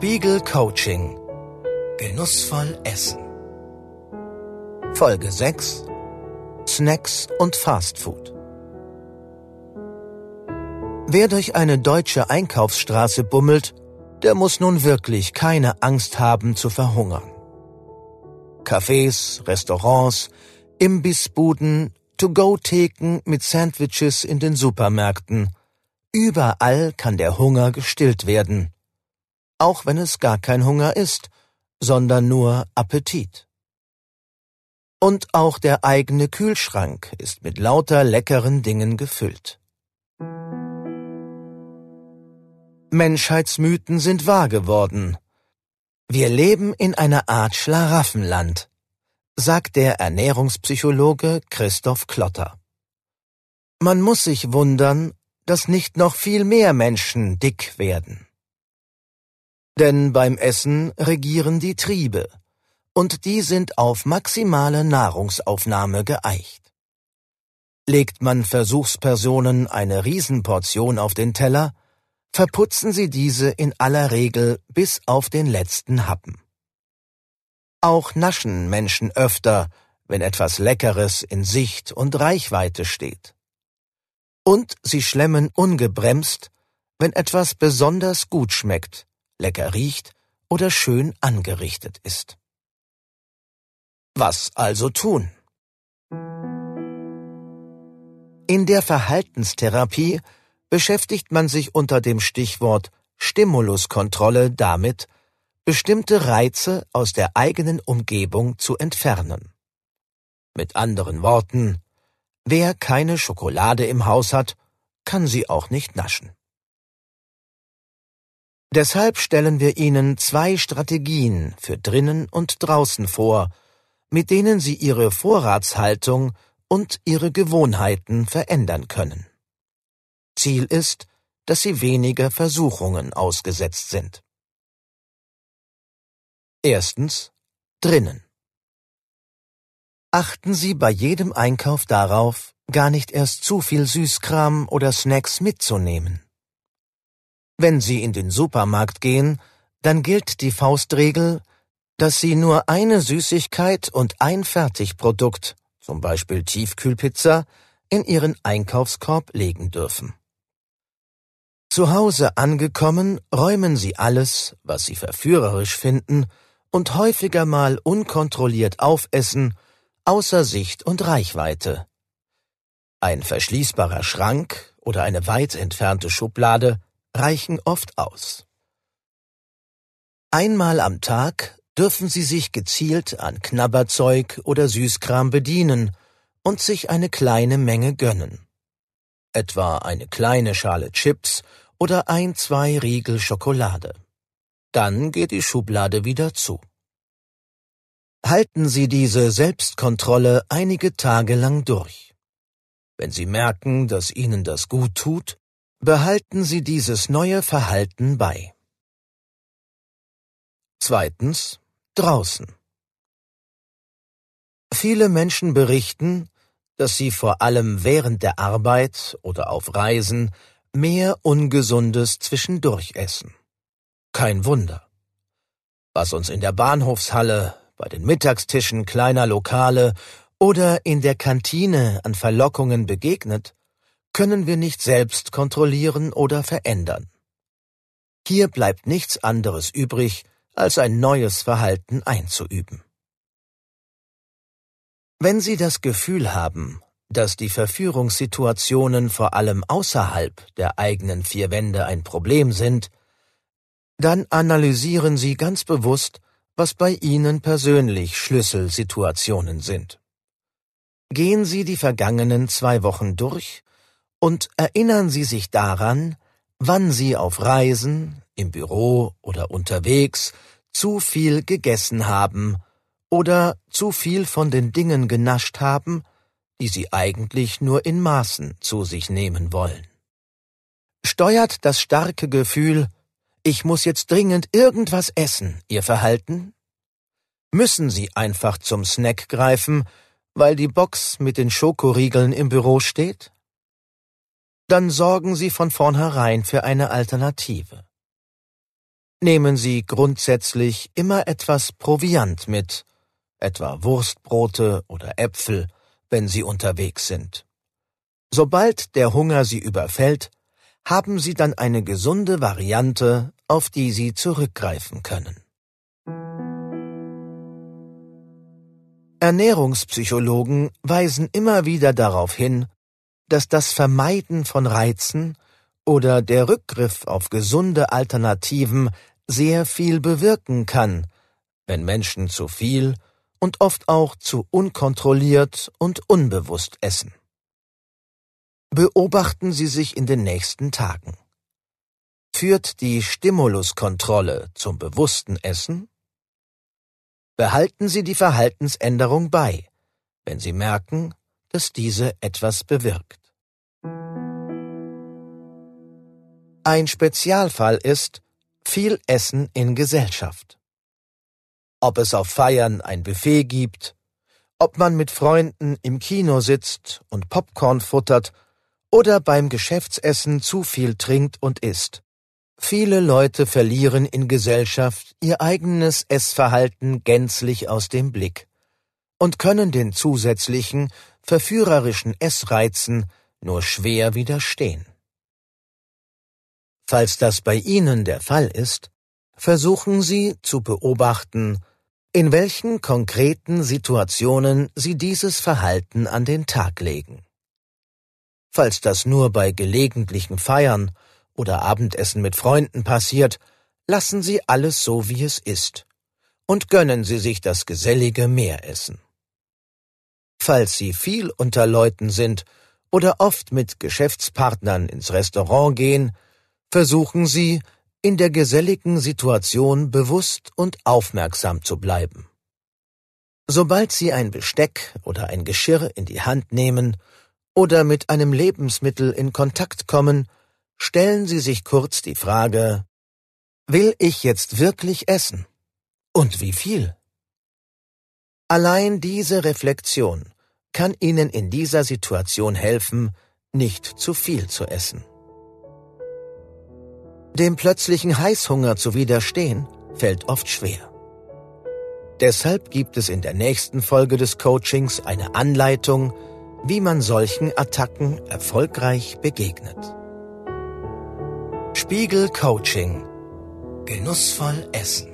Spiegel Coaching. Genussvoll essen. Folge 6. Snacks und Fastfood. Wer durch eine deutsche Einkaufsstraße bummelt, der muss nun wirklich keine Angst haben zu verhungern. Cafés, Restaurants, Imbissbuden, To-Go-Theken mit Sandwiches in den Supermärkten. Überall kann der Hunger gestillt werden auch wenn es gar kein Hunger ist, sondern nur Appetit. Und auch der eigene Kühlschrank ist mit lauter leckeren Dingen gefüllt. Menschheitsmythen sind wahr geworden. Wir leben in einer Art Schlaraffenland, sagt der Ernährungspsychologe Christoph Klotter. Man muss sich wundern, dass nicht noch viel mehr Menschen dick werden. Denn beim Essen regieren die Triebe, und die sind auf maximale Nahrungsaufnahme geeicht. Legt man Versuchspersonen eine Riesenportion auf den Teller, verputzen sie diese in aller Regel bis auf den letzten Happen. Auch naschen Menschen öfter, wenn etwas Leckeres in Sicht und Reichweite steht. Und sie schlemmen ungebremst, wenn etwas besonders gut schmeckt, lecker riecht oder schön angerichtet ist. Was also tun? In der Verhaltenstherapie beschäftigt man sich unter dem Stichwort Stimuluskontrolle damit, bestimmte Reize aus der eigenen Umgebung zu entfernen. Mit anderen Worten, wer keine Schokolade im Haus hat, kann sie auch nicht naschen. Deshalb stellen wir Ihnen zwei Strategien für drinnen und draußen vor, mit denen Sie Ihre Vorratshaltung und Ihre Gewohnheiten verändern können. Ziel ist, dass Sie weniger Versuchungen ausgesetzt sind. Erstens. Drinnen. Achten Sie bei jedem Einkauf darauf, gar nicht erst zu viel Süßkram oder Snacks mitzunehmen. Wenn Sie in den Supermarkt gehen, dann gilt die Faustregel, dass Sie nur eine Süßigkeit und ein Fertigprodukt, zum Beispiel Tiefkühlpizza, in Ihren Einkaufskorb legen dürfen. Zu Hause angekommen, räumen Sie alles, was Sie verführerisch finden und häufiger mal unkontrolliert aufessen, außer Sicht und Reichweite. Ein verschließbarer Schrank oder eine weit entfernte Schublade reichen oft aus. Einmal am Tag dürfen Sie sich gezielt an Knabberzeug oder Süßkram bedienen und sich eine kleine Menge gönnen. Etwa eine kleine Schale Chips oder ein, zwei Riegel Schokolade. Dann geht die Schublade wieder zu. Halten Sie diese Selbstkontrolle einige Tage lang durch. Wenn Sie merken, dass Ihnen das gut tut, Behalten Sie dieses neue Verhalten bei. Zweitens. Draußen. Viele Menschen berichten, dass sie vor allem während der Arbeit oder auf Reisen mehr Ungesundes zwischendurch essen. Kein Wunder. Was uns in der Bahnhofshalle, bei den Mittagstischen kleiner Lokale oder in der Kantine an Verlockungen begegnet, können wir nicht selbst kontrollieren oder verändern. Hier bleibt nichts anderes übrig, als ein neues Verhalten einzuüben. Wenn Sie das Gefühl haben, dass die Verführungssituationen vor allem außerhalb der eigenen vier Wände ein Problem sind, dann analysieren Sie ganz bewusst, was bei Ihnen persönlich Schlüsselsituationen sind. Gehen Sie die vergangenen zwei Wochen durch und erinnern Sie sich daran, wann Sie auf Reisen, im Büro oder unterwegs zu viel gegessen haben oder zu viel von den Dingen genascht haben, die Sie eigentlich nur in Maßen zu sich nehmen wollen. Steuert das starke Gefühl, ich muss jetzt dringend irgendwas essen, Ihr Verhalten? Müssen Sie einfach zum Snack greifen, weil die Box mit den Schokoriegeln im Büro steht? Dann sorgen Sie von vornherein für eine Alternative. nehmen Sie grundsätzlich immer etwas Proviant mit, etwa Wurstbrote oder Äpfel, wenn Sie unterwegs sind. Sobald der Hunger Sie überfällt, haben Sie dann eine gesunde Variante, auf die Sie zurückgreifen können. Ernährungspsychologen weisen immer wieder darauf hin, dass das Vermeiden von Reizen oder der Rückgriff auf gesunde Alternativen sehr viel bewirken kann, wenn Menschen zu viel und oft auch zu unkontrolliert und unbewusst essen. Beobachten Sie sich in den nächsten Tagen. Führt die Stimuluskontrolle zum bewussten Essen? Behalten Sie die Verhaltensänderung bei, wenn Sie merken, dass diese etwas bewirkt. Ein Spezialfall ist viel Essen in Gesellschaft. Ob es auf Feiern ein Buffet gibt, ob man mit Freunden im Kino sitzt und Popcorn futtert oder beim Geschäftsessen zu viel trinkt und isst. Viele Leute verlieren in Gesellschaft ihr eigenes Essverhalten gänzlich aus dem Blick und können den zusätzlichen, verführerischen Essreizen nur schwer widerstehen. Falls das bei Ihnen der Fall ist, versuchen Sie zu beobachten, in welchen konkreten Situationen Sie dieses Verhalten an den Tag legen. Falls das nur bei gelegentlichen Feiern oder Abendessen mit Freunden passiert, lassen Sie alles so, wie es ist, und gönnen Sie sich das gesellige Meeressen. Falls Sie viel unter Leuten sind oder oft mit Geschäftspartnern ins Restaurant gehen, versuchen Sie, in der geselligen Situation bewusst und aufmerksam zu bleiben. Sobald Sie ein Besteck oder ein Geschirr in die Hand nehmen oder mit einem Lebensmittel in Kontakt kommen, stellen Sie sich kurz die Frage, will ich jetzt wirklich essen? Und wie viel? Allein diese Reflexion kann Ihnen in dieser Situation helfen, nicht zu viel zu essen. Dem plötzlichen Heißhunger zu widerstehen, fällt oft schwer. Deshalb gibt es in der nächsten Folge des Coachings eine Anleitung, wie man solchen Attacken erfolgreich begegnet. Spiegel Coaching. Genussvoll essen.